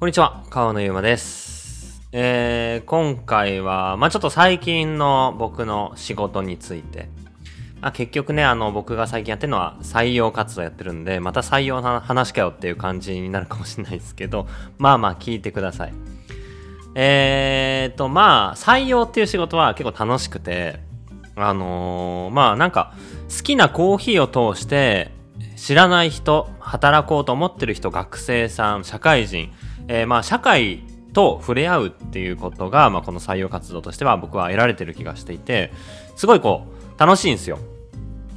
こんにちは、川野ゆうまです。えー、今回は、まあちょっと最近の僕の仕事について。まあ結局ね、あの、僕が最近やってるのは採用活動やってるんで、また採用の話かよっていう感じになるかもしれないですけど、まあまあ聞いてください。えーと、まあ、採用っていう仕事は結構楽しくて、あのーまあなんか、好きなコーヒーを通して、知らない人、働こうと思ってる人、学生さん、社会人、えーまあ社会と触れ合うっていうことが、まあこの採用活動としては僕は得られてる気がしていて、すごいこう、楽しいんですよ。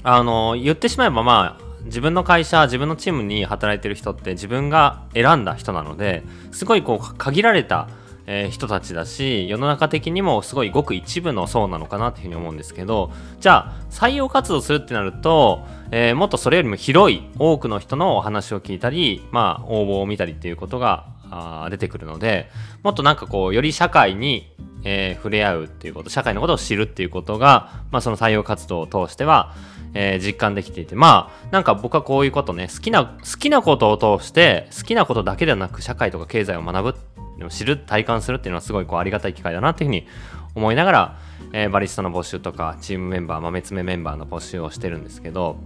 あの言ってしまえばまあ、自分の会社、自分のチームに働いてる人って自分が選んだ人なので、すごいこう、限られた、え人たちだし世の中的にもすごいごく一部の層なのかなっていうふうに思うんですけどじゃあ採用活動するってなると、えーもっとそれよりも広い多くの人のお話を聞いたりまあ応募を見たりっていうことがあ出てくるのでもっとなんかこうより社会に、えー触れ合うっていうこと社会のことを知るっていうことが、まあ、その採用活動を通しては、えー実感できていてまあなんか僕はこういうことね好きな好きなことを通して好きなことだけではなく社会とか経済を学ぶ知る体感するっていうのはすごいこうありがたい機会だなっていうふうに思いながら、えーバリスタの募集とかチームメンバー豆爪メンバーの募集をしてるんですけど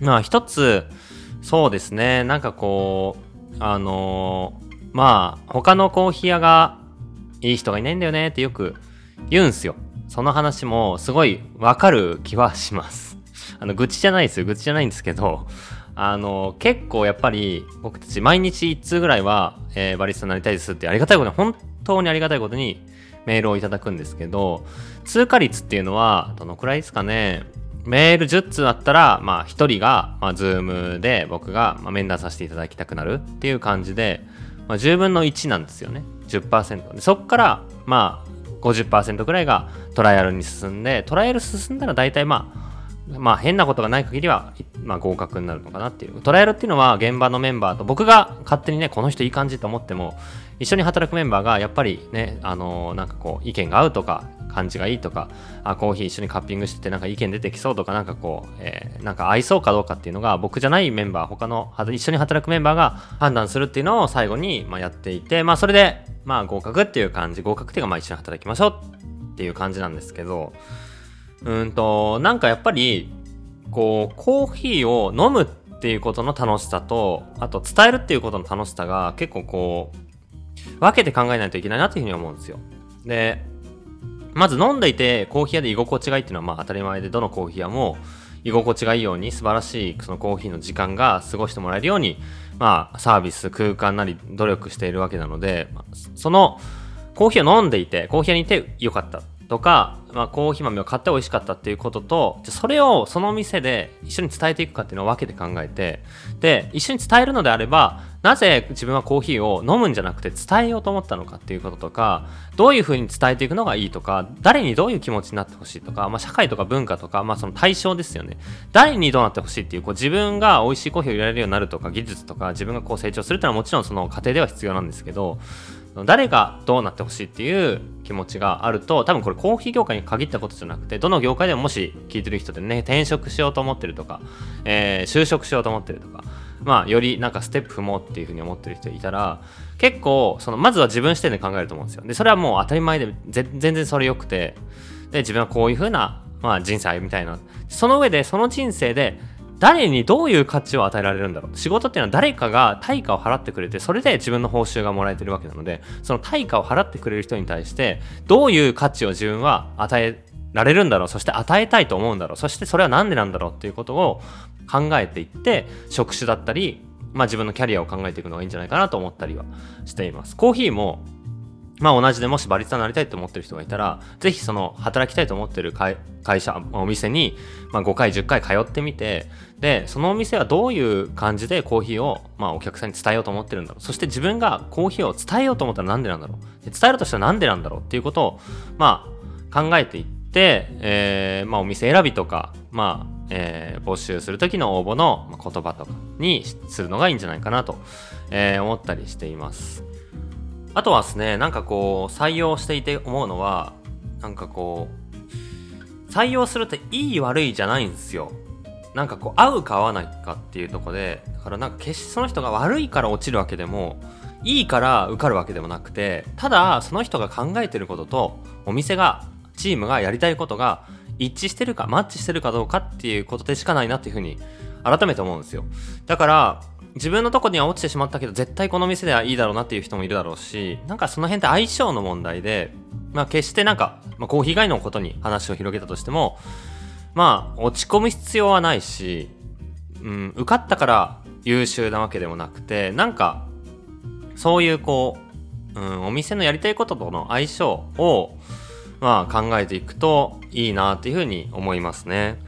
まあ一つそうですねなんかこうあのーまあ他のコーヒー屋がいい人がいないんだよねってよく言うんすよ。その話もすごいわかる気はします。あの愚痴じゃないです。よ愚痴じゃないんですけどあの結構やっぱり僕たち毎日1通ぐらいは、えーバリスタになりたいですってありがたいことに本当にありがたいことにメールをいただくんですけど通過率っていうのはどのくらいですかね。メール10通あったら、まあ、1人が、まあ、ズームで僕が、まあ、面談させていただきたくなるっていう感じで、まあ、10分の1なんですよね10%でそっからまあ50%ぐらいがトライアルに進んでトライアル進んだら大体まあまあ変なことがない限りは、まあ、合格になるのかなっていう。トライアルっていうのは現場のメンバーと僕が勝手にね、この人いい感じと思っても、一緒に働くメンバーがやっぱりね、あのーなんかこう意見が合うとか、感じがいいとか、あ、コーヒー一緒にカッピングしててなんか意見出てきそうとか、なんかこう、えーなんか合いそうかどうかっていうのが僕じゃないメンバー、他の一緒に働くメンバーが判断するっていうのを最後に、まあ、やっていて、まあそれで、まあ合格っていう感じ、合格っていうかまあ一緒に働きましょうっていう感じなんですけど、うんと、なんかやっぱり、こう、コーヒーを飲むっていうことの楽しさと、あと伝えるっていうことの楽しさが結構こう、分けて考えないといけないなっていうふうに思うんですよ。で、まず飲んでいてコーヒー屋で居心地がいいっていうのはまあ当たり前でどのコーヒー屋も居心地がいいように素晴らしいそのコーヒーの時間が過ごしてもらえるようにまあサービス空間なり努力しているわけなのでそのコーヒーを飲んでいてコーヒー屋にいてよかった。とか、まあ、コーヒー豆を買って美味しかったっていうこととそれをその店で一緒に伝えていくかっていうのを分けて考えてで一緒に伝えるのであればなぜ自分はコーヒーを飲むんじゃなくて伝えようと思ったのかっていうこととかどういうふうに伝えていくのがいいとか誰にどういう気持ちになってほしいとか、まあ、社会とか文化とか、まあ、その対象ですよね。誰にどうなってほしいっていうこう自分が美味しいコーヒーを入れられるようになるとか技術とか自分がこう成長するっていうのはもちろんその過程では必要なんですけど誰がどうなってほしいっていう気持ちがあると多分これコーヒー業界に限ったことじゃなくてどの業界でももし聞いてる人でね転職しようと思ってるとか、えー就職しようと思ってるとかまあよりなんかステップ踏もうっていうふうに思ってる人いたら結構そのまずは自分視点で考えると思うんですよ。でそれはもう当たり前で全然それ良くてで自分はこういうふうな、まあ、人生みたいな。その上でその人生で誰にどういう価値を与えられるんだろう。仕事っていうのは誰かが対価を払ってくれてそれで自分の報酬がもらえてるわけなのでその対価を払ってくれる人に対してどういう価値を自分は与えられるんだろう。そして与えたいと思うんだろう。そしてそれは何でなんだろうっていうことを考えていって職種だったり、まあ、自分のキャリアを考えていくのがいいんじゃないかなと思ったりはしています。コーヒーもまあ同じでもしバリスタになりたいと思ってる人がいたら、ぜひその働きたいと思ってる会会社、お店に、まあ、5回、10回通ってみて、で、そのお店はどういう感じでコーヒーを、まあ、お客さんに伝えようと思ってるんだろう。そして自分がコーヒーを伝えようと思ったらなんでなんだろう。で伝えるとしたらなんでなんだろうっていうことを、まあ、考えていって、えーまあ、お店選びとか、まあ、えー募集する時の応募のまあ言葉とかにするのがいいんじゃないかなと、えー思ったりしています。あとはですね、なんかこう、採用していて思うのは、なんかこう、採用するっていい悪いじゃないんですよ。なんかこう、合うか合わないかっていうところで、だからなんか決してその人が悪いから落ちるわけでも、いいから受かるわけでもなくてただその人が考えてることとお店がチームがやりたいことが一致してるかマッチしてるかどうかっていうことでしかないなっていうふうに改めて思うんですよだから自分のとこには落ちてしまったけど絶対この店ではいいだろうなっていう人もいるだろうしなんかその辺って相性の問題でまあ決してなんか、まあ、コーヒー以外のことに話を広げたとしてもまあ落ち込む必要はないし、うん、受かったから優秀なわけでもなくてなんかそういうこう、うん、お店のやりたいこととの相性をまあ考えていくといいなっていうふうに思いますね。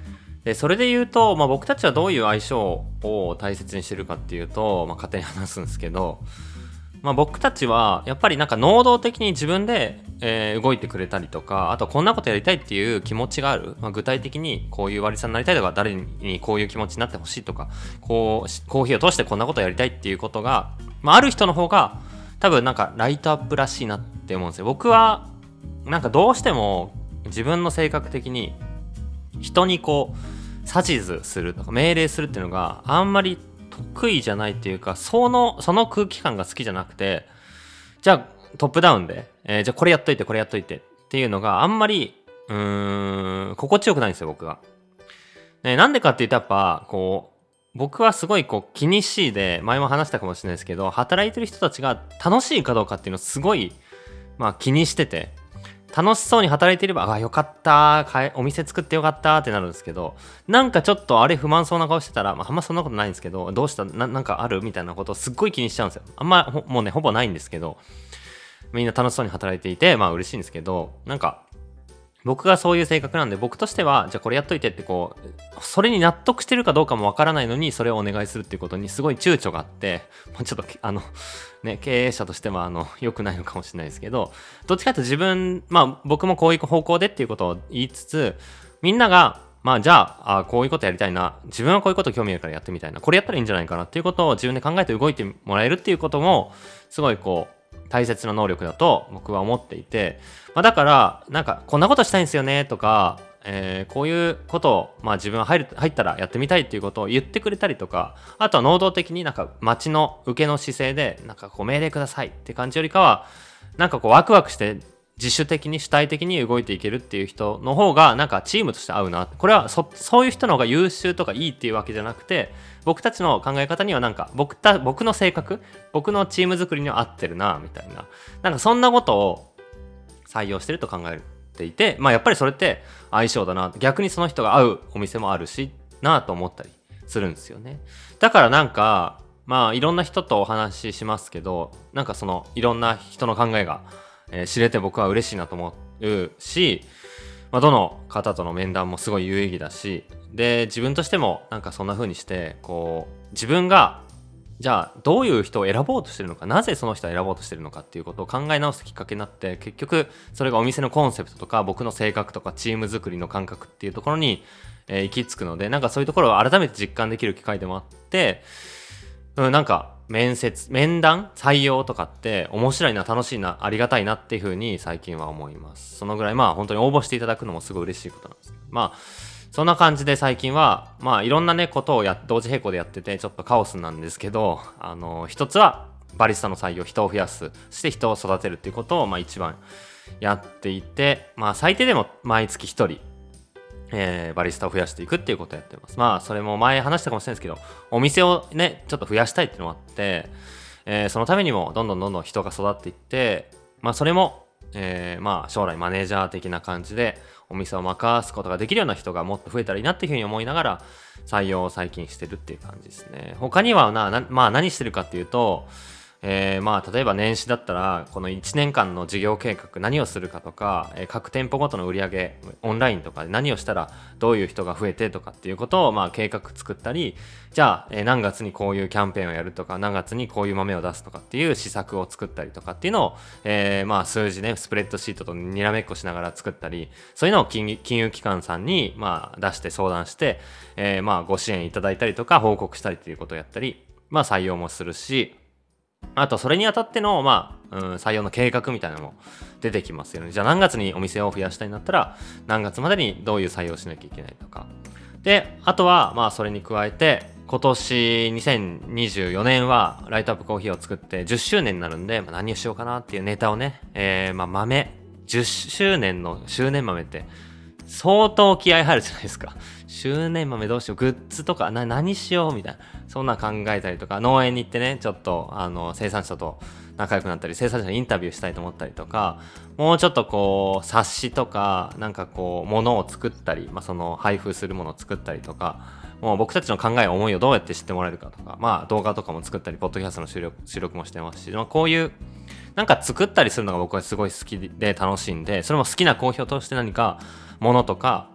でそれで言うと、まあ、僕たちはどういう相性を大切にしてるかっていうと、まあ、勝手に話すんですけど、まあ、僕たちはやっぱりなんか能動的に自分で、えー、動いてくれたりとかあとこんなことやりたいっていう気持ちがある、まあ、具体的にこういう割りさんになりたいとか誰にこういう気持ちになってほしいとかこうコーヒーを通してこんなことやりたいっていうことが、まあ、ある人の方が多分なんかライトアップらしいなって思うんですよ。僕はなんかどうしても自分の性格的に人にこう指図するとか命令するっていうのがあんまり得意じゃないっていうかそのその空気感が好きじゃなくてじゃあトップダウンで、えー、じゃあこれやっといてこれやっといてっていうのがあんまりうーん心地よくないんですよ僕が。ね、なんでかって言うとやっぱこう僕はすごいこう気にしいで前も話したかもしれないですけど働いてる人たちが楽しいかどうかっていうのをすごいまあ気にしてて楽しそうに働いていれば、あ、よかったお店作ってよかったってなるんですけど、なんかちょっとあれ不満そうな顔してたら、まあ、あんまそんなことないんですけど、どうした？なんかある？みたいなことをすっごい気にしちゃうんですよ。あんま、もうね、ほぼないんですけど、みんな楽しそうに働いていて、まあ嬉しいんですけど、なんか、僕がそういう性格なんで、僕としては、じゃあこれやっといてってこう、それに納得してるかどうかもわからないのに、それをお願いするっていうことにすごい躊躇があって、まあ、ちょっと、あの、ね、経営者としては、あの、良くないのかもしれないですけど、どっちかというと自分、まあ僕もこういう方向でっていうことを言いつつ、みんなが、まあじゃああ、こういうことやりたいな、自分はこういうこと興味あるからやってみたいな、これやったらいいんじゃないかなっていうことを自分で考えて動いてもらえるっていうことも、すごいこう、大切な能力だと僕は思っていて、まあ、だからなんかこんなことしたいんですよねとか、えー、こういうことを、まあ、自分は入る入ったらやってみたいっていうことを言ってくれたりとかあとは能動的になんか街の受けの姿勢でなんかこう命令くださいって感じよりかはなんかこうワクワクして自主的に主体的に動いていけるっていう人の方がなんかチームとして合うな。これはそういう人の方が優秀とかいいっていうわけじゃなくて僕たちの考え方にはなんか僕た僕の性格僕のチーム作りには合ってるなみたいな。なんかそんなことを採用してると考える。ていてまあやっぱりそれって相性だな逆にその人が合うお店もあるしなと思ったりするんですよね。だからなんかまあいろんな人とお話ししますけどなんかそのいろんな人の考えがえー、知れて僕は嬉しいなと思うし、まあ、どの方との面談もすごい有意義だしで自分としてもなんかそんな風にしてこう自分がじゃあどういう人を選ぼうとしてるのかなぜその人を選ぼうとしてるのかっていうことを考え直すきっかけになって結局それがお店のコンセプトとか僕の性格とかチーム作りの感覚っていうところに、えー、行き着くのでなんかそういうところを改めて実感できる機会でもあって、うん、なんか面接、面談採用とかって面白いな、楽しいな、ありがたいなっていうふうに最近は思います。そのぐらいまあ本当に応募していただくのもすごい嬉しいことなんです。まあ、そんな感じで最近は、まあいろんなね、ことをや、同時並行でやってて、ちょっとカオスなんですけど、あの、一つはバリスタの採用、人を増やす、そして人を育てるっていうことを、まあ一番やっていて、まあ最低でも毎月一人、えー、バリスタを増やしていくっていうことをやってます。まあ、それも前話したかもしれないですけど、お店をね、ちょっと増やしたいっていうのもあって、えー、そのためにもどんどんどんどん人が育っていって、まあ、それも、えー、まあ、将来マネージャー的な感じで、お店を任すことができるような人がもっと増えたらいいなっていうふうに思いながら、採用を最近してるっていう感じですね。他にはな、なまあ、何してるかっていうと、えー、まあ例えば年始だったらこの1年間の事業計画何をするかとか、えー、各店舗ごとの売り上げオンラインとかで何をしたらどういう人が増えてとかっていうことをまあ計画作ったりじゃあ、えー、何月にこういうキャンペーンをやるとか何月にこういう豆を出すとかっていう施策を作ったりとかっていうのを、えー、まあ数字ねスプレッドシートとにらめっこしながら作ったりそういうのを金融機関さんにまあ出して相談して、えー、まあご支援いただいたりとか報告したりっていうことをやったりまあ採用もするしあと、それにあたっての、まあ、うん、採用の計画みたいなのも出てきますよね。じゃあ何月にお店を増やしたいんだったら、何月までにどういう採用しなきゃいけないとか。で、あとは、まあ、それに加えて、今年2024年はライトアップコーヒーを作って10周年になるんで、まあ、何をしようかなっていうネタをね、えー、まあ豆、10周年の周年豆って相当気合入るじゃないですか。周年豆どうしよう、グッズとか、な、何しようみたいな。そんな考えたりとか、農園に行ってね、ちょっと、あの、生産者と仲良くなったり、生産者にインタビューしたいと思ったりとか、もうちょっとこう、冊子とか、なんかこう、ものを作ったり、まあ、その、配布するものを作ったりとか、もう僕たちの考え、思いをどうやって知ってもらえるかとか、まあ、動画とかも作ったり、ポッドキャストの収録収録もしてますし、まあ、こういう、なんか作ったりするのが僕はすごい好きで楽しいんで、それも好きな好評として何か、ものとか、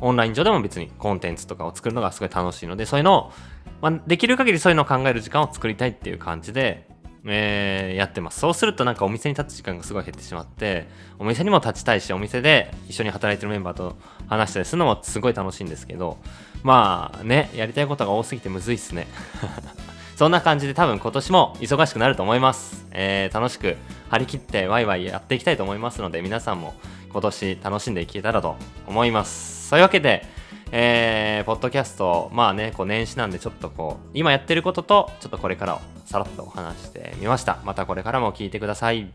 オンライン上でも別にコンテンツとかを作るのがすごい楽しいので、そういうのを、まあ、できる限りそういうのを考える時間を作りたいっていう感じで、えー、やってます。そうするとなんかお店に立つ時間がすごい減ってしまって、お店にも立ちたいし、お店で一緒に働いてるメンバーと話したりするのもすごい楽しいんですけど、まあね、やりたいことが多すぎてむずいっすね。そんな感じで多分今年も忙しくなると思います。えー、楽しく張り切ってワイワイやっていきたいと思いますので、皆さんも今年楽しんでいけたらと思います。そういうわけで、えー、ポッドキャスト、まあね、こう年始なんでちょっとこう、今やってることと、ちょっとこれからをさらっとお話してみました。またこれからも聞いてください。